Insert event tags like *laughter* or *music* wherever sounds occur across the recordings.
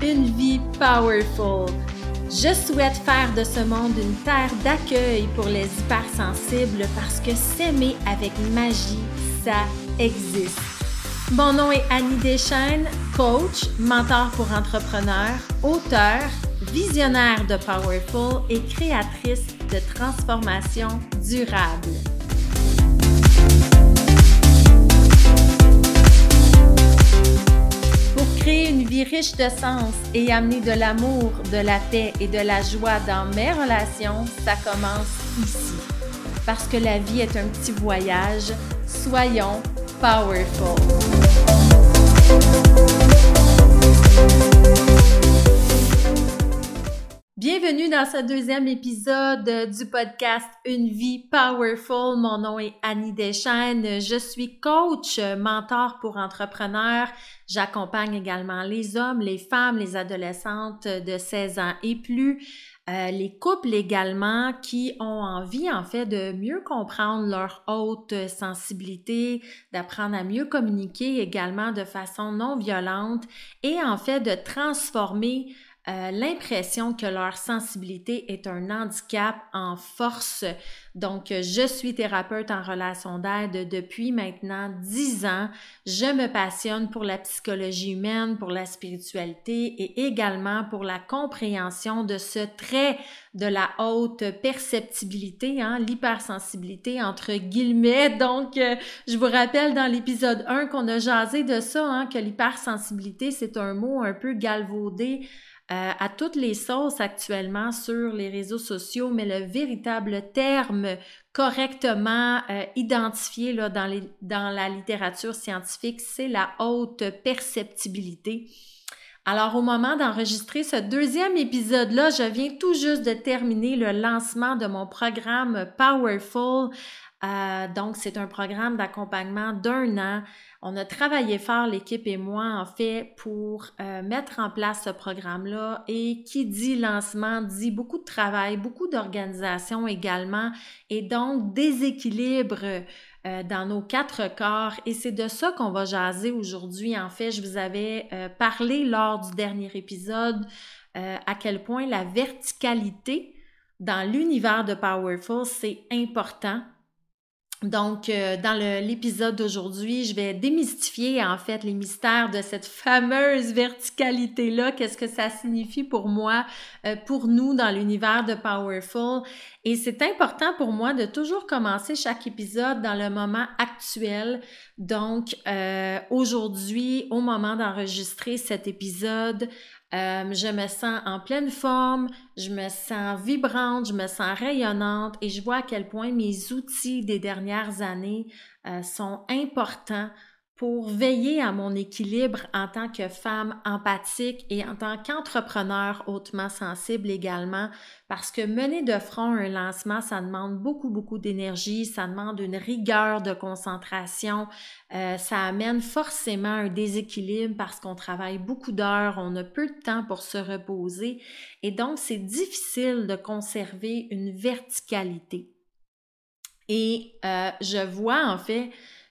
Une vie powerful. Je souhaite faire de ce monde une terre d'accueil pour les hypersensibles parce que s'aimer avec magie, ça existe. Mon nom est Annie Deschaines, coach, mentor pour entrepreneurs, auteur, visionnaire de Powerful et créatrice de transformation durable. Créer une vie riche de sens et amener de l'amour, de la paix et de la joie dans mes relations, ça commence ici. Parce que la vie est un petit voyage, soyons powerful. Bienvenue dans ce deuxième épisode du podcast Une vie powerful. Mon nom est Annie Deschaines. Je suis coach, mentor pour entrepreneurs. J'accompagne également les hommes, les femmes, les adolescentes de 16 ans et plus. Euh, les couples également qui ont envie en fait de mieux comprendre leur haute sensibilité, d'apprendre à mieux communiquer également de façon non violente et en fait de transformer euh, l'impression que leur sensibilité est un handicap en force. Donc, je suis thérapeute en relation d'aide depuis maintenant dix ans. Je me passionne pour la psychologie humaine, pour la spiritualité et également pour la compréhension de ce trait de la haute perceptibilité, hein, l'hypersensibilité entre guillemets. Donc, euh, je vous rappelle dans l'épisode 1 qu'on a jasé de ça, hein, que l'hypersensibilité, c'est un mot un peu galvaudé euh, à toutes les sauces actuellement sur les réseaux sociaux, mais le véritable terme correctement euh, identifié là, dans, les, dans la littérature scientifique, c'est la haute perceptibilité. Alors, au moment d'enregistrer ce deuxième épisode-là, je viens tout juste de terminer le lancement de mon programme Powerful. Euh, donc, c'est un programme d'accompagnement d'un an on a travaillé fort, l'équipe et moi, en fait, pour euh, mettre en place ce programme-là. Et qui dit lancement dit beaucoup de travail, beaucoup d'organisation également, et donc déséquilibre euh, dans nos quatre corps. Et c'est de ça qu'on va jaser aujourd'hui. En fait, je vous avais euh, parlé lors du dernier épisode à quel point la verticalité dans l'univers de Powerful, c'est important donc, euh, dans l'épisode d'aujourd'hui, je vais démystifier en fait les mystères de cette fameuse verticalité-là. Qu'est-ce que ça signifie pour moi, euh, pour nous dans l'univers de Powerful? Et c'est important pour moi de toujours commencer chaque épisode dans le moment actuel. Donc, euh, aujourd'hui, au moment d'enregistrer cet épisode, euh, je me sens en pleine forme, je me sens vibrante, je me sens rayonnante et je vois à quel point mes outils des dernières années euh, sont importants pour veiller à mon équilibre en tant que femme empathique et en tant qu'entrepreneur hautement sensible également, parce que mener de front un lancement, ça demande beaucoup, beaucoup d'énergie, ça demande une rigueur de concentration, euh, ça amène forcément un déséquilibre parce qu'on travaille beaucoup d'heures, on a peu de temps pour se reposer, et donc c'est difficile de conserver une verticalité. Et euh, je vois en fait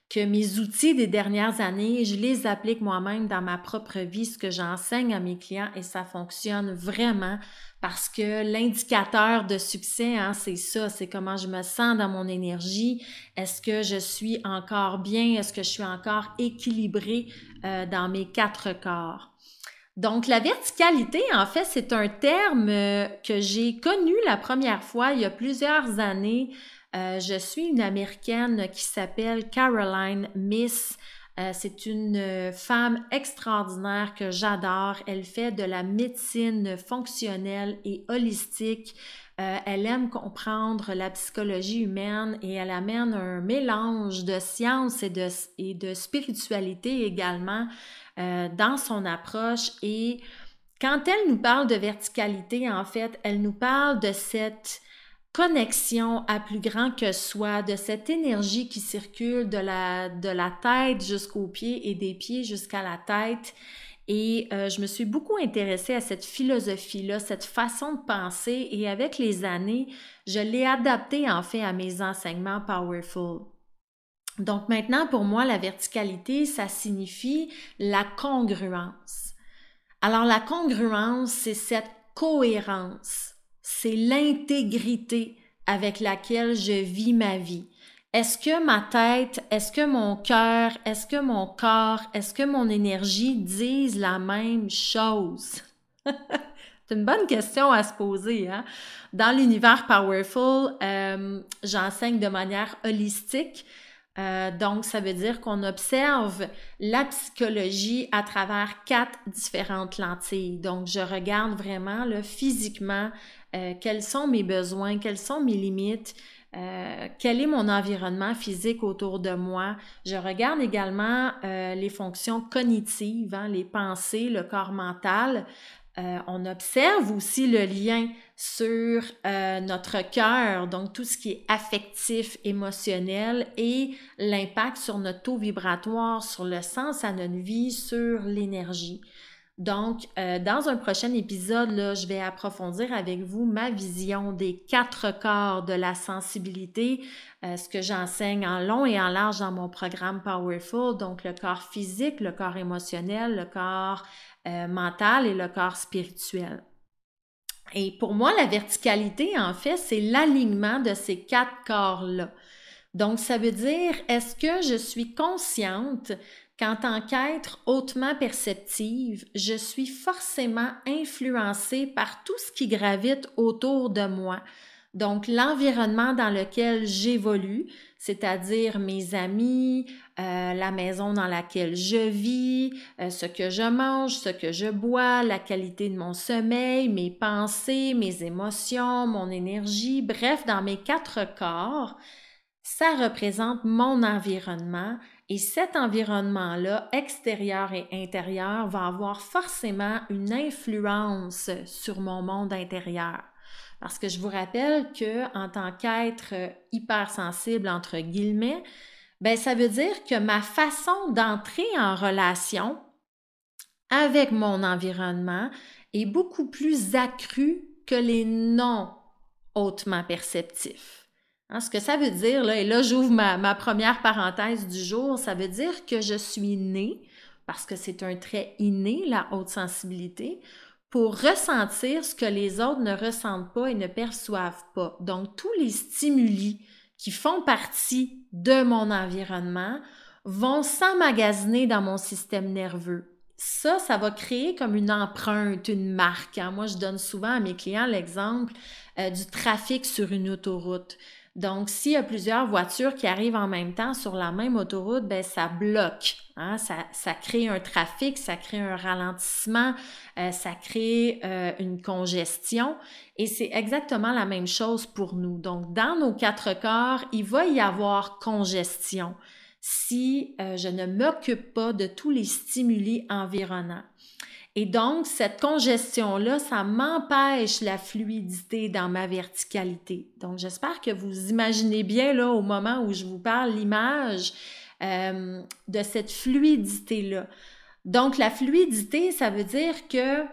que mes outils des dernières années, je les applique moi-même dans ma propre vie, ce que j'enseigne à mes clients et ça fonctionne vraiment parce que l'indicateur de succès, hein, c'est ça, c'est comment je me sens dans mon énergie. Est-ce que je suis encore bien? Est-ce que je suis encore équilibrée euh, dans mes quatre corps? Donc, la verticalité, en fait, c'est un terme euh, que j'ai connu la première fois il y a plusieurs années euh, je suis une Américaine qui s'appelle Caroline Miss. Euh, c'est une euh, femme extraordinaire que j'adore. Elle fait de la médecine fonctionnelle et holistique. elle aime comprendre la psychologie humaine et elle amène un mélange de science et de, et de spiritualité également dans son approche. Et quand elle nous parle de verticalité, en fait, elle nous parle de cette connexion à plus grand que soi, de cette énergie qui circule de la, de la tête jusqu'aux pieds et des pieds jusqu'à la tête. Et euh, je me suis beaucoup intéressée à cette philosophie-là, cette façon de penser, et avec les années, je l'ai adaptée en fait à mes enseignements Powerful. Donc maintenant, pour moi, la verticalité, ça signifie la congruence. Alors la congruence, c'est cette cohérence, c'est l'intégrité avec laquelle je vis ma vie. Est-ce que ma tête, est-ce que mon cœur, est-ce que mon corps, est-ce que mon énergie disent la même chose? *laughs* C'est une bonne question à se poser. Hein? Dans l'univers Powerful, euh, j'enseigne de manière holistique. Euh, donc, ça veut dire qu'on observe la psychologie à travers quatre différentes lentilles. Donc, je regarde vraiment là, physiquement euh, quels sont mes besoins, quelles sont mes limites, euh, quel est mon environnement physique autour de moi. Je regarde également euh, les fonctions cognitives, hein, les pensées, le corps mental. On observe aussi le lien sur notre cœur, donc tout ce qui est affectif, émotionnel et l'impact sur notre taux vibratoire, sur le sens à notre vie, sur l'énergie. Donc, euh, dans un prochain épisode, là, je vais approfondir avec vous ma vision des quatre corps de la sensibilité, euh, ce que j'enseigne en long et en large dans mon programme Powerful, donc le corps physique, le corps émotionnel, le corps euh, mental et le corps spirituel. Et pour moi, la verticalité, en fait, c'est l'alignement de ces quatre corps-là. Donc, ça veut dire, est-ce que je suis consciente qu'en tant qu'être hautement perceptive, je suis forcément influencée par tout ce qui gravite autour de moi. Donc, l'environnement dans lequel j'évolue, c'est-à-dire mes amis, euh, la maison dans laquelle je vis, euh, ce que je mange, ce que je bois, la qualité de mon sommeil, mes pensées, mes émotions, mon énergie, bref, dans mes quatre corps, ça représente mon environnement et cet environnement-là, extérieur et intérieur, va avoir forcément une influence sur mon monde intérieur. Parce que je vous rappelle que en tant qu'être hypersensible entre guillemets, ben ça veut dire que ma façon d'entrer en relation avec mon environnement est beaucoup plus accrue que les non hautement perceptifs. Hein, ce que ça veut dire, là, et là j'ouvre ma, ma, première parenthèse du jour, ça veut dire que je suis née, parce que c'est un trait inné, la haute sensibilité, pour ressentir ce que les autres ne ressentent pas et ne perçoivent pas. Donc tous les stimuli qui font partie de mon environnement vont s'emmagasiner dans mon système nerveux. Ça, ça va créer comme une empreinte, une marque. Hein. Moi, je donne souvent à mes clients l'exemple euh, du trafic sur une autoroute. Donc, s'il y a plusieurs voitures qui arrivent en même temps sur la même autoroute, ben ça bloque. Hein? Ça, ça, crée un trafic, ça crée un ralentissement, euh, ça crée euh, une congestion. Et c'est exactement la même chose pour nous. Donc, dans nos quatre corps, il va y avoir congestion si euh, je ne m'occupe pas de tous les stimuli environnants. Et donc, cette congestion-là, ça m'empêche la fluidité dans ma verticalité. Donc, j'espère que vous imaginez bien, là, au moment où je vous parle, l'image euh, de cette fluidité-là. Donc, la fluidité, ça veut dire que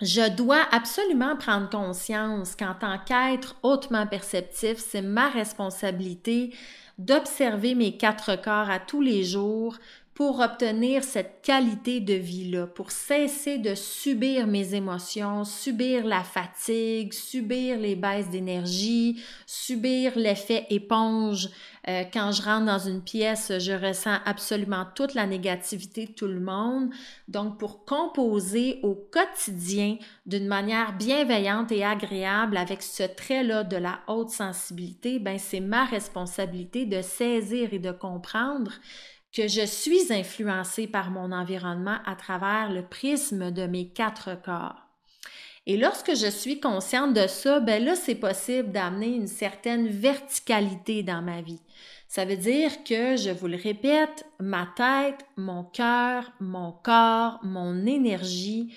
je dois absolument prendre conscience qu'en tant qu'être hautement perceptif, c'est ma responsabilité d'observer mes quatre corps à tous les jours pour obtenir cette qualité de vie-là, pour cesser de subir mes émotions, subir la fatigue, subir les baisses d'énergie, subir l'effet éponge. Euh, quand je rentre dans une pièce, je ressens absolument toute la négativité de tout le monde. Donc, pour composer au quotidien d'une manière bienveillante et agréable avec ce trait-là de la haute sensibilité, ben, c'est ma responsabilité de saisir et de comprendre que je suis influencée par mon environnement à travers le prisme de mes quatre corps. Et lorsque je suis consciente de ça, ben là, c'est possible d'amener une certaine verticalité dans ma vie. Ça veut dire que, je vous le répète, ma tête, mon cœur, mon corps, mon énergie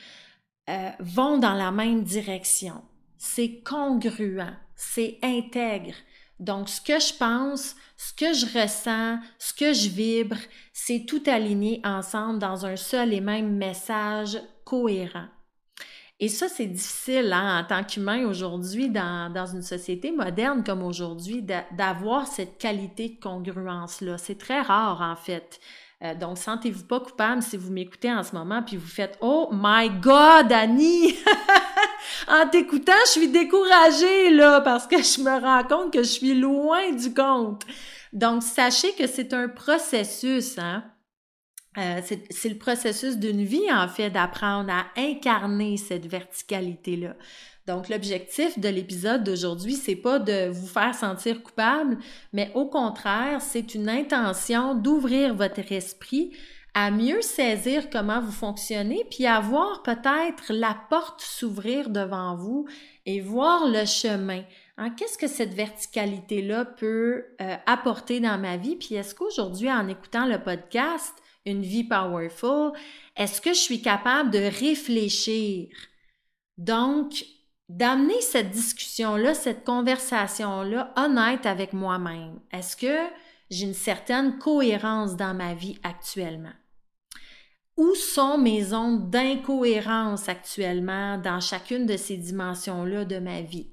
euh, vont dans la même direction. C'est congruent, c'est intègre. Donc, ce que je pense, ce que je ressens, ce que je vibre, c'est tout aligné ensemble dans un seul et même message cohérent. Et ça, c'est difficile hein, en tant qu'humain aujourd'hui, dans, dans, une société moderne comme aujourd'hui, d'avoir cette qualité de congruence-là. C'est très rare, en fait. Euh, donc, sentez-vous pas coupable si vous m'écoutez en ce moment puis vous faites Oh my God, Annie! *laughs* en t'écoutant, je suis découragée là parce que je me rends compte que je suis loin du compte. Donc, sachez que c'est un processus, hein? Euh, c'est le processus d'une vie, en fait, d'apprendre à incarner cette verticalité-là. Donc, l'objectif de l'épisode d'aujourd'hui, c'est pas de vous faire sentir coupable, mais au contraire, c'est une intention d'ouvrir votre esprit à mieux saisir comment vous fonctionnez, puis à voir peut-être la porte s'ouvrir devant vous et voir le chemin. Hein, Qu'est-ce que cette verticalité-là peut euh, apporter dans ma vie? Puis est-ce qu'aujourd'hui, en écoutant le podcast Une vie powerful, est-ce que je suis capable de réfléchir? Donc, d'amener cette discussion-là, cette conversation-là honnête avec moi-même. Est-ce que j'ai une certaine cohérence dans ma vie actuellement? Où sont mes zones d'incohérence actuellement dans chacune de ces dimensions-là de ma vie?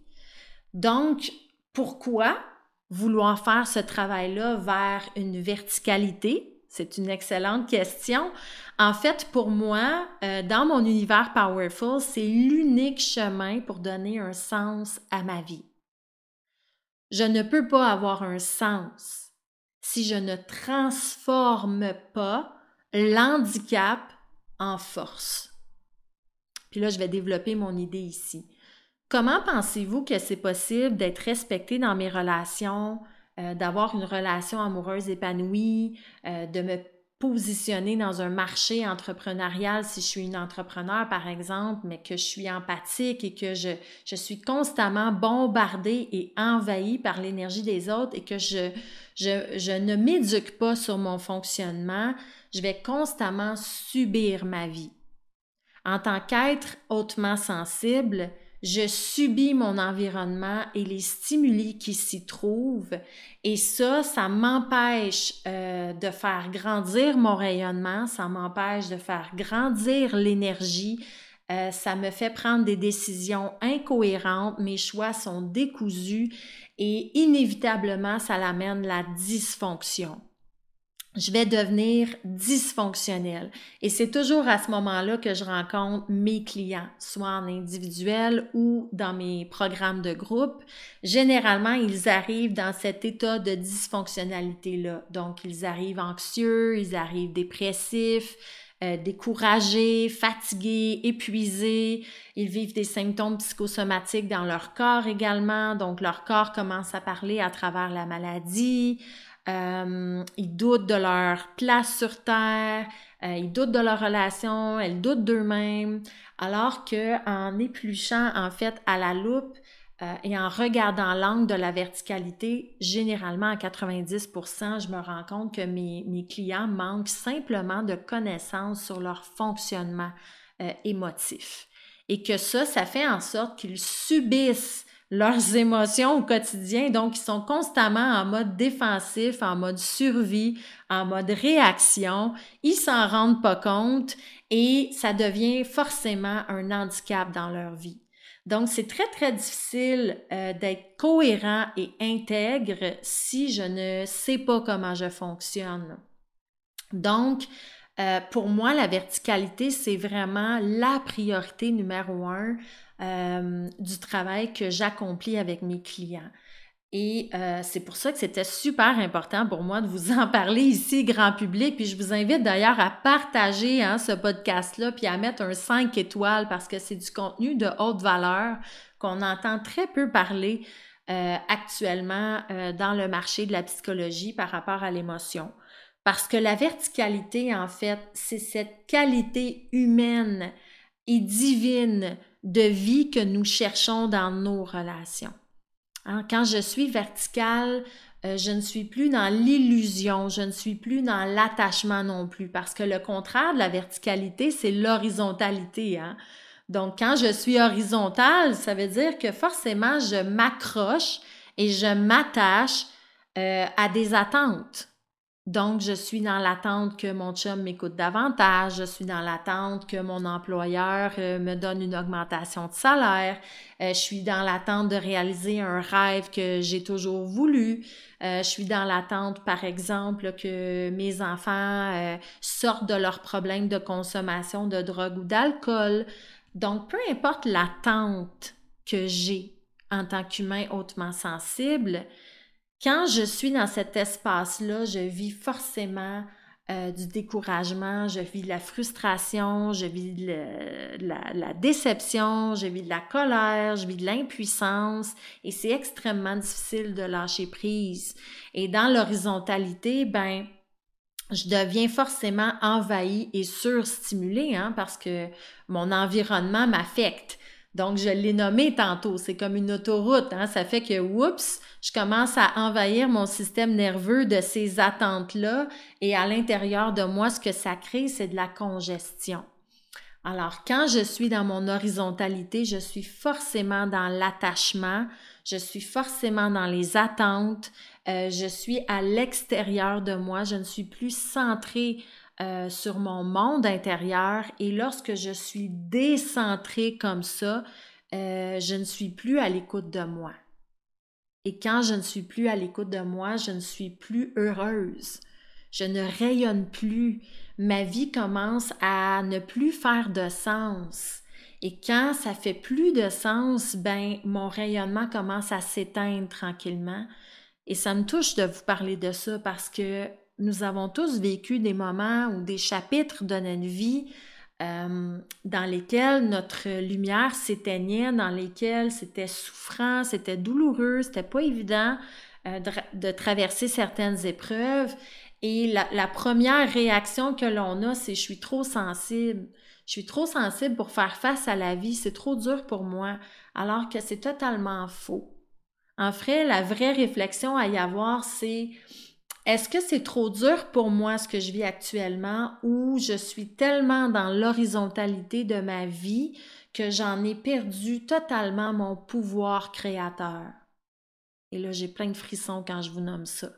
Donc, pourquoi vouloir faire ce travail-là vers une verticalité? C'est une excellente question. En fait, pour moi, euh, dans mon univers Powerful, c'est l'unique chemin pour donner un sens à ma vie. Je ne peux pas avoir un sens si je ne transforme pas l'handicap en force. Puis là, je vais développer mon idée ici. Comment pensez-vous que c'est possible d'être respecté dans mes relations, euh, d'avoir une relation amoureuse épanouie, euh, de me positionner dans un marché entrepreneurial si je suis une entrepreneur, par exemple, mais que je suis empathique et que je, je suis constamment bombardée et envahie par l'énergie des autres et que je, je, je ne m'éduque pas sur mon fonctionnement, je vais constamment subir ma vie. En tant qu'être hautement sensible, je subis mon environnement et les stimuli qui s'y trouvent. Et ça, ça m'empêche euh, de faire grandir mon rayonnement, ça m'empêche de faire grandir l'énergie, euh, ça me fait prendre des décisions incohérentes, mes choix sont décousus et inévitablement, ça l'amène la dysfonction je vais devenir dysfonctionnel. Et c'est toujours à ce moment-là que je rencontre mes clients, soit en individuel ou dans mes programmes de groupe. Généralement, ils arrivent dans cet état de dysfonctionnalité-là. Donc, ils arrivent anxieux, ils arrivent dépressifs, euh, découragés, fatigués, épuisés. Ils vivent des symptômes psychosomatiques dans leur corps également. Donc, leur corps commence à parler à travers la maladie. Euh, ils doutent de leur place sur Terre, euh, ils doutent de leur relation, elles doutent d'eux-mêmes, alors que en épluchant en fait à la loupe euh, et en regardant l'angle de la verticalité, généralement à 90%, je me rends compte que mes clients manquent simplement de connaissances sur leur fonctionnement émotif. Et que ça, ça fait en sorte qu'ils subissent leurs *laughs* émotions au quotidien. Donc, ils sont constamment en mode défensif, en mode survie, en mode réaction. Ils s'en rendent pas compte et ça devient forcément un handicap dans leur vie. Donc, c'est très, très difficile euh, d'être cohérent et intègre si je ne sais pas comment je fonctionne. Donc, euh, pour moi, la verticalité, c'est vraiment la priorité numéro un euh, du travail que j'accomplis avec mes clients. Et euh, c'est pour ça que c'était super important pour moi de vous en parler ici, grand public. Puis je vous invite d'ailleurs à partager hein, ce podcast-là, puis à mettre un 5 étoiles parce que c'est du contenu de haute valeur qu'on entend très peu parler euh, actuellement dans le marché de la psychologie par rapport à l'émotion. Parce que la verticalité, en fait, c'est cette qualité humaine et divine de vie que nous cherchons dans nos relations. Hein, quand je suis verticale, euh, je ne suis plus dans l'illusion, je ne suis plus dans l'attachement non plus, parce que le contraire de la verticalité, c'est l'horizontalité. Hein. Donc, quand je suis horizontale, ça veut dire que forcément, je m'accroche et je m'attache euh, à des attentes. Donc, je suis dans l'attente que mon chum m'écoute davantage, je suis dans l'attente que mon employeur euh, me donne une augmentation de salaire, euh, je suis dans l'attente de réaliser un rêve que j'ai toujours voulu, euh, je suis dans l'attente, par exemple, que mes enfants sortent de leurs problèmes de consommation de drogue ou d'alcool. Donc, peu importe l'attente que j'ai en tant qu'humain hautement sensible, quand je suis dans cet espace-là, je vis forcément euh, du découragement, je vis de la frustration, je vis de, la, déception, je vis de la colère, je vis de l'impuissance et c'est extrêmement difficile de lâcher prise. Et dans l'horizontalité, ben, je deviens forcément envahie et surstimulée hein, parce que mon environnement m'affecte. Donc, je l'ai nommé tantôt, c'est comme une autoroute. Hein? Ça fait que, oups, je commence à envahir mon système nerveux de ces attentes-là et à l'intérieur de moi, ce que ça crée, c'est de la congestion. Alors, quand je suis dans mon horizontalité, je suis forcément dans l'attachement, je suis forcément dans les attentes, euh, je suis à l'extérieur de moi, je ne suis plus centrée euh, sur mon monde intérieur et lorsque je suis décentrée comme ça, euh, je ne suis plus à l'écoute de moi. Et quand je ne suis plus à l'écoute de moi, je ne suis plus heureuse. Je ne rayonne plus. Ma vie commence à ne plus faire de sens. Et quand ça fait plus de sens, ben mon rayonnement commence à s'éteindre tranquillement. Et ça me touche de vous parler de ça parce que nous avons tous vécu des moments ou des chapitres de notre vie euh, dans lesquels notre lumière s'éteignait, dans lesquels c'était souffrant, c'était douloureux, c'était pas évident euh, de, traverser certaines épreuves. Et la, la première réaction que l'on a, c'est je suis trop sensible. Je suis trop sensible pour faire face à la vie, c'est trop dur pour moi, alors que c'est totalement faux. En fait, la vraie réflexion à y avoir, c'est est-ce que c'est trop dur pour moi ce que je vis actuellement ou je suis tellement dans l'horizontalité de ma vie que j'en ai perdu totalement mon pouvoir créateur? Et là, j'ai plein de frissons quand je vous nomme ça.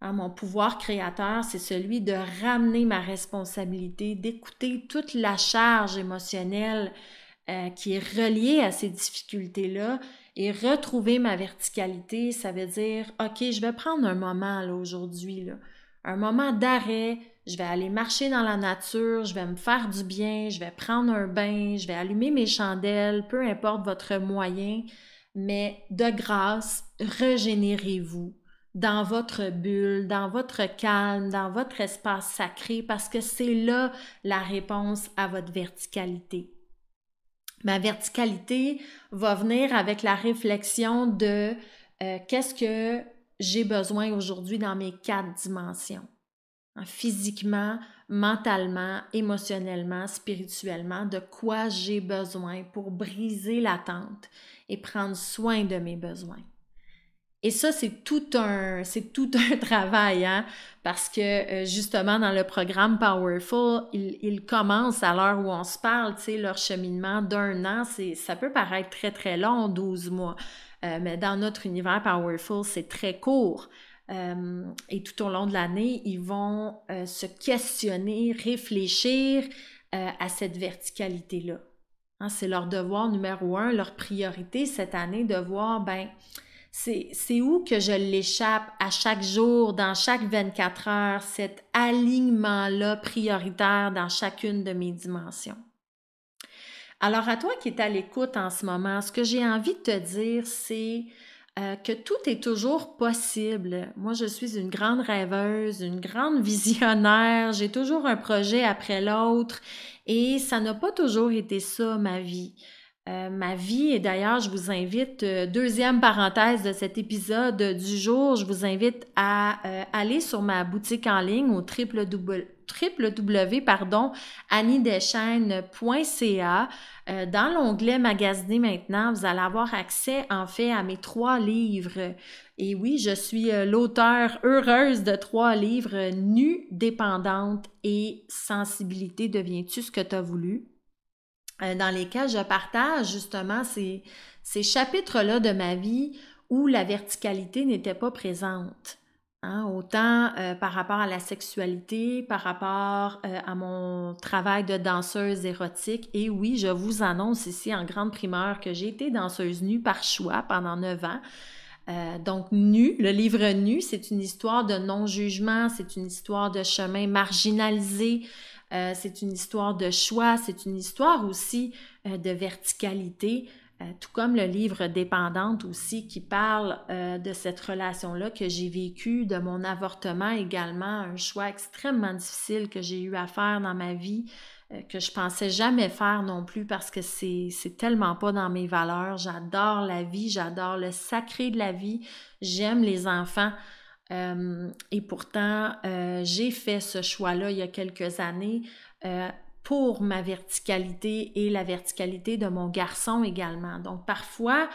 Hein, mon pouvoir créateur, c'est celui de ramener ma responsabilité, d'écouter toute la charge émotionnelle euh, qui est reliée à ces difficultés-là et retrouver ma verticalité, ça veut dire, OK, je vais prendre un moment là aujourd'hui, là, un moment d'arrêt, je vais aller marcher dans la nature, je vais me faire du bien, je vais prendre un bain, je vais allumer mes chandelles, peu importe votre moyen, mais de grâce, régénérez-vous dans votre bulle, dans votre calme, dans votre espace sacré, parce que c'est là la réponse à votre verticalité. Ma verticalité va venir avec la réflexion de euh, qu'est-ce que j'ai besoin aujourd'hui dans mes quatre dimensions? Hein, physiquement, mentalement, émotionnellement, spirituellement, de quoi j'ai besoin pour briser l'attente et prendre soin de mes besoins. Et ça, c'est tout un, c'est tout *laughs* un travail, hein? parce que euh, justement, dans le programme Powerful, ils, commencent à l'heure où on se parle, tu sais, leur cheminement d'un an, c'est, ça peut paraître très, très long, 12 mois, euh, mais dans notre univers Powerful, c'est très court. Euh, et tout au long de l'année, ils vont se questionner, réfléchir à cette verticalité-là. Hein, c'est leur devoir numéro un, leur priorité cette année de voir, ben, c'est où que je l'échappe à chaque jour, dans chaque 24 heures, cet alignement-là prioritaire dans chacune de mes dimensions? Alors, à toi qui es à l'écoute en ce moment, ce que j'ai envie de te dire, c'est euh, que tout est toujours possible. Moi, je suis une grande rêveuse, une grande *laughs* visionnaire, j'ai toujours un projet après l'autre et ça n'a pas toujours été ça, ma vie. Euh, ma vie. Et d'ailleurs, je vous invite, euh, deuxième parenthèse de cet épisode du jour, je vous invite à euh, aller sur ma boutique en ligne au www, www pardon, dans l'onglet Magasiner maintenant, vous allez avoir accès en fait à mes trois livres. Et oui, je suis l'auteur heureuse de trois livres, Nue, dépendante et Sensibilité, deviens-tu ce que tu as voulu? Euh, dans lesquels je partage justement ces, ces chapitres-là de ma vie où la verticalité n'était pas présente. Hein, autant euh, par rapport à la sexualité, par rapport euh, à mon travail de danseuse érotique. Et oui, je vous annonce ici en grande primeur que j'ai été danseuse nue par choix pendant neuf ans. Donc, Nu, le livre Nu, c'est une histoire de non-jugement, c'est une histoire de chemin marginalisé, c'est une histoire de choix, c'est une histoire aussi de verticalité. Euh, tout comme le livre Dépendante aussi qui parle euh, de cette relation-là que j'ai vécue, de mon avortement également, un choix extrêmement difficile que j'ai eu à faire dans ma vie, euh, que je pensais jamais faire non plus parce que c'est tellement pas dans mes valeurs. J'adore la vie, j'adore le sacré de la vie, j'aime les enfants. Et pourtant, j'ai fait ce choix-là il y a quelques années pour ma verticalité et la verticalité de mon garçon également. Donc parfois,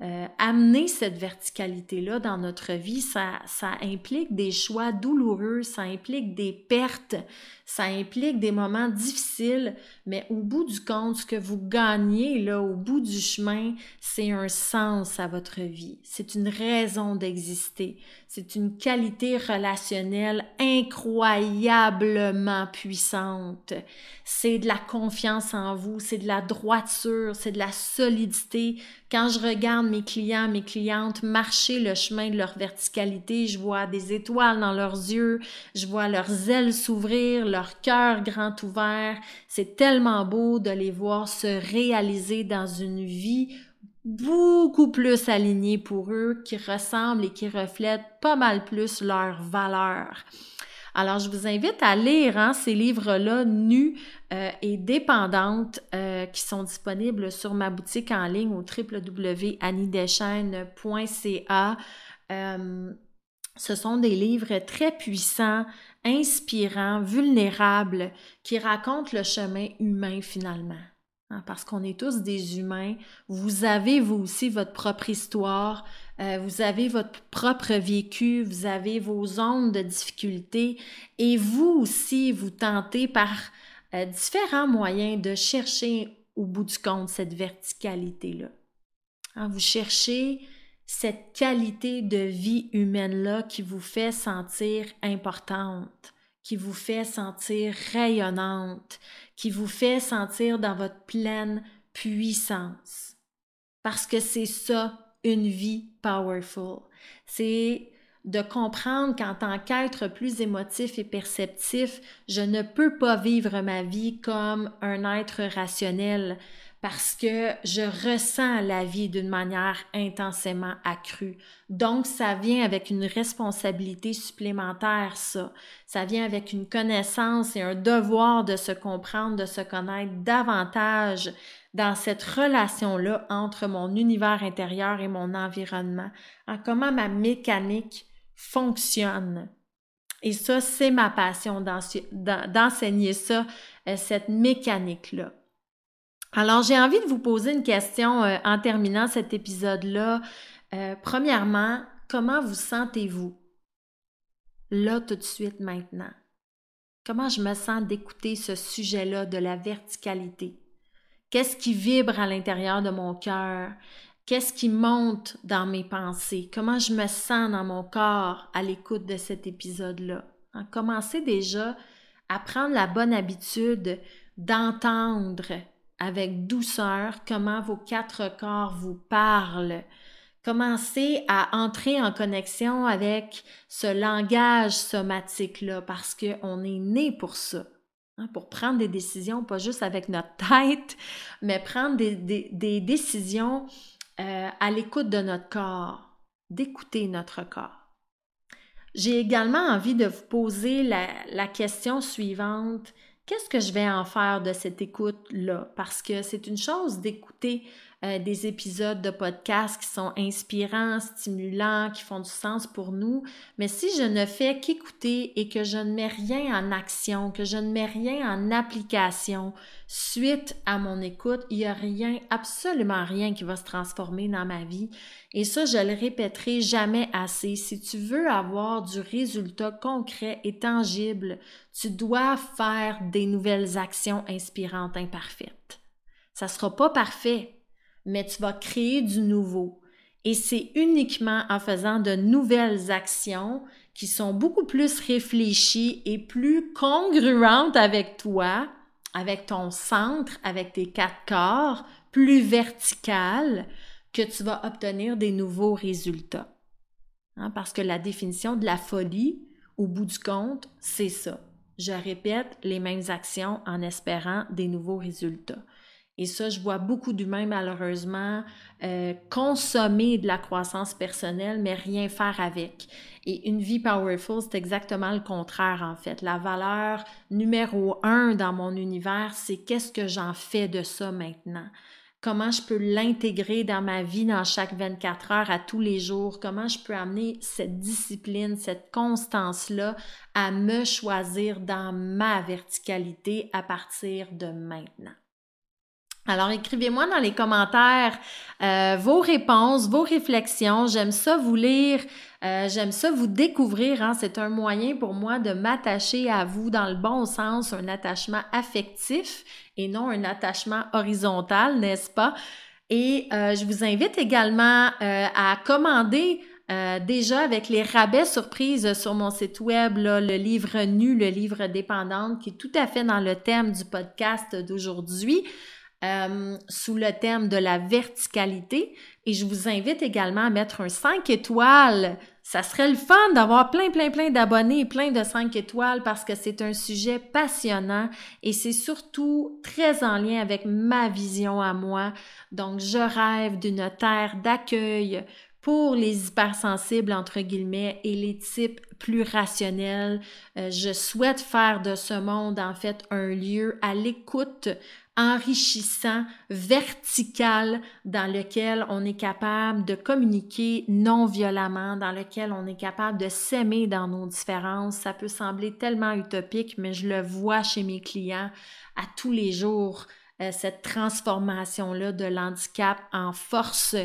euh, amener cette verticalité-là dans notre vie, ça implique des choix douloureux, ça implique des pertes, ça implique des moments difficiles, mais au bout du compte, ce que vous gagnez, là, au bout du chemin, c'est un sens à votre vie. C'est une raison d'exister. C'est une qualité relationnelle incroyablement puissante. C'est de la confiance en vous, c'est de la droiture, c'est de la solidité. Quand je regarde mes clients, mes clientes marcher le chemin de leur verticalité, je vois des étoiles dans leurs yeux, je vois leurs ailes s'ouvrir, leur cœur grand ouvert. C'est tellement beau de les voir se réaliser dans une vie beaucoup plus alignée pour eux, qui ressemble et qui reflète pas mal plus leurs valeurs. Alors, je vous invite à lire hein, ces livres-là, nus euh, et dépendantes, euh, qui sont disponibles sur ma boutique en ligne au www.anniedeschênes.ca. Euh, ce sont des livres très puissants, inspirants, vulnérables, qui racontent le chemin humain finalement. Hein, parce qu'on est tous des humains. Vous avez, vous aussi, votre propre histoire, euh, vous avez votre propre vécu, vous avez vos zones de difficulté et vous aussi, vous tentez par euh, différents moyens de chercher au bout du compte cette verticalité-là. Hein, vous cherchez cette qualité de vie humaine-là qui vous fait sentir importante, qui vous fait sentir rayonnante, qui vous fait sentir dans votre pleine puissance. Parce que c'est ça, une vie powerful. C'est de comprendre qu'en tant qu'être plus émotif et perceptif, je ne peux pas vivre ma vie comme un être rationnel, parce que je ressens la vie d'une manière intensément accrue. Donc, ça vient avec une responsabilité supplémentaire, ça. Ça vient avec une connaissance et un devoir de se comprendre, de se connaître davantage dans cette relation-là entre mon univers intérieur et mon environnement, en comment ma mécanique fonctionne. Et ça, c'est ma passion d'enseigner ça, euh, cette mécanique-là. Alors, j'ai envie de vous poser une question euh, en terminant cet épisode-là. Euh, premièrement, comment vous sentez-vous? Là tout de suite maintenant? Comment je me sens d'écouter ce sujet-là de la verticalité? Qu'est-ce qui vibre à l'intérieur de mon cœur? Qu'est-ce qui monte dans mes pensées? Comment je me sens dans mon corps à l'écoute de cet épisode-là? Hein, commencez déjà à prendre la bonne habitude d'entendre avec douceur comment vos quatre corps vous parlent. Commencez à entrer en connexion avec ce langage somatique-là parce qu'on est né pour ça, hein, pour prendre des décisions, pas juste avec notre tête, mais prendre des, décisions euh, à l'écoute de notre corps, d'écouter notre corps. J'ai également envie de vous poser la question suivante qu'est-ce que je vais en faire de cette écoute-là? Parce que c'est une chose d'écouter euh, des épisodes de podcast qui sont inspirants, stimulants, qui font du sens pour nous. Mais si je ne fais qu'écouter et que je ne mets rien en action, que je ne mets rien en application suite à mon écoute, il n'y a rien, absolument rien qui va se transformer dans ma vie. Et ça, je le répéterai jamais assez. Si tu veux avoir du résultat concret et tangible, tu dois faire des nouvelles actions inspirantes imparfaites. Ça sera pas parfait, mais tu vas créer du nouveau. Et c'est uniquement en faisant de nouvelles actions qui sont beaucoup plus réfléchies et plus congruentes avec toi, avec ton centre, avec tes quatre corps, plus verticales, que tu vas obtenir des nouveaux résultats. Hein, parce que la définition de la folie, au bout du compte, c'est ça. Je répète les mêmes actions en espérant des nouveaux résultats. Et ça, je vois beaucoup d'humains, malheureusement, euh, consommer de la croissance personnelle, mais rien faire avec. Et une vie powerful, c'est exactement le contraire, en fait. La valeur numéro un dans mon univers, c'est qu'est-ce que j'en fais de ça maintenant? Comment je peux l'intégrer dans ma vie dans chaque 24 heures à tous les jours? Comment je peux amener cette discipline, cette constance-là à me choisir dans ma verticalité à partir de maintenant? Alors, écrivez-moi dans les commentaires euh, vos réponses, vos réflexions. J'aime ça vous lire, euh, j'aime ça vous découvrir. Hein. C'est un moyen pour moi de m'attacher à vous dans le bon sens, un attachement affectif et non un attachement horizontal, n'est-ce pas? Et euh, je vous invite également à commander déjà avec les rabais surprises sur mon site web, le livre nu, le livre dépendante, qui est tout à fait dans le thème du podcast d'aujourd'hui. Euh, sous le thème de la verticalité. Et je vous invite également à mettre un 5 étoiles. Ça serait le fun d'avoir plein, plein, plein d'abonnés et plein de 5 étoiles parce que c'est un sujet passionnant et c'est surtout très en lien avec ma vision à moi. Donc, je rêve d'une terre d'accueil pour les hypersensibles, entre guillemets, et les types plus rationnels. Euh, je souhaite faire de ce monde, en fait, un lieu à l'écoute enrichissant, vertical, dans lequel on est capable de communiquer non violemment, dans lequel on est capable de s'aimer dans nos différences. Ça peut sembler tellement utopique, mais je le vois chez mes clients à tous les jours, euh, cette transformation-là de l'handicap en force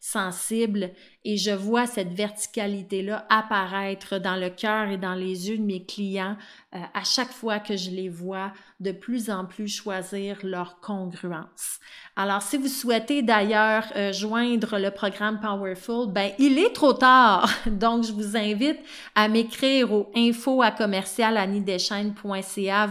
sensible et je vois cette verticalité-là apparaître dans le cœur et dans les yeux de mes clients euh, à chaque fois que je les vois de plus en plus choisir leur congruence. Alors, si vous souhaitez d'ailleurs euh, joindre le programme Powerful, ben il est trop tard. *laughs* Donc, je vous invite à m'écrire au info à commercial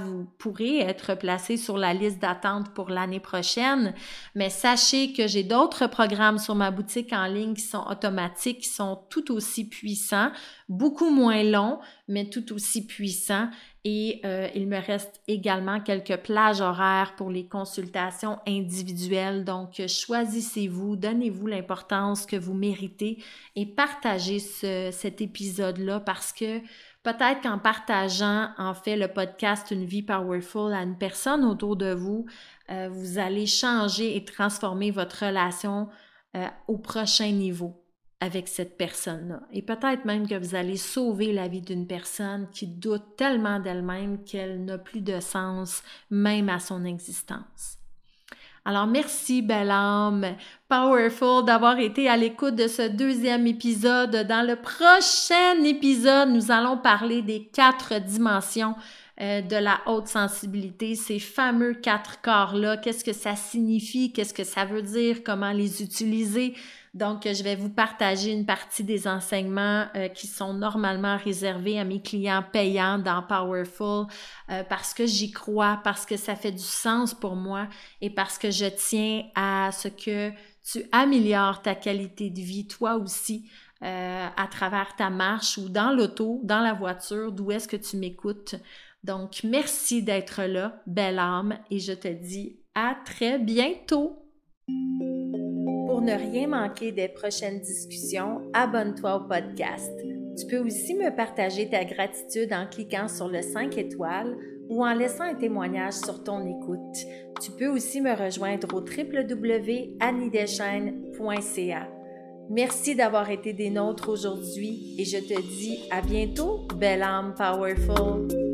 Vous pourrez être placé sur la liste d'attente pour l'année prochaine. Mais sachez que j'ai d'autres programmes sur ma boutique en ligne qui sont automatiques, qui sont tout aussi puissants, beaucoup moins longs, mais tout aussi puissants. Et euh, il me reste également quelques plages horaires pour les consultations individuelles. Donc, choisissez-vous, donnez-vous l'importance que vous méritez et partagez cet épisode-là parce que peut-être qu'en partageant, en fait, le podcast Une vie powerful à une personne autour de vous, euh, vous allez changer et transformer votre relation euh, au prochain niveau avec cette personne-là. Et peut-être même que vous allez sauver la vie d'une personne qui doute tellement d'elle-même qu'elle n'a plus de sens même à son existence. Alors merci, belle âme, powerful, d'avoir été à l'écoute de ce deuxième épisode. Dans le prochain épisode, nous allons parler des quatre dimensions euh, de la haute sensibilité, ces fameux quatre corps-là, qu'est-ce que ça signifie, qu'est-ce que ça veut dire, comment les utiliser? Donc, je vais vous partager une partie des enseignements euh, qui sont normalement réservés à mes clients payants dans Powerful euh, parce que j'y crois, parce que ça fait du sens pour moi et parce que je tiens à ce que tu améliores ta qualité de vie, toi aussi, à travers ta marche ou dans l'auto, dans la voiture, d'où est-ce que tu m'écoutes. Donc, merci d'être là, belle âme, et je te dis à très bientôt. Pour ne rien manquer des prochaines discussions, abonne-toi au podcast. Tu peux aussi me partager ta gratitude en cliquant sur le 5 étoiles ou en laissant un témoignage sur ton écoute. Tu peux aussi me rejoindre au www.annidechaine.ca. Merci d'avoir été des nôtres aujourd'hui et je te dis à bientôt, belle âme powerful.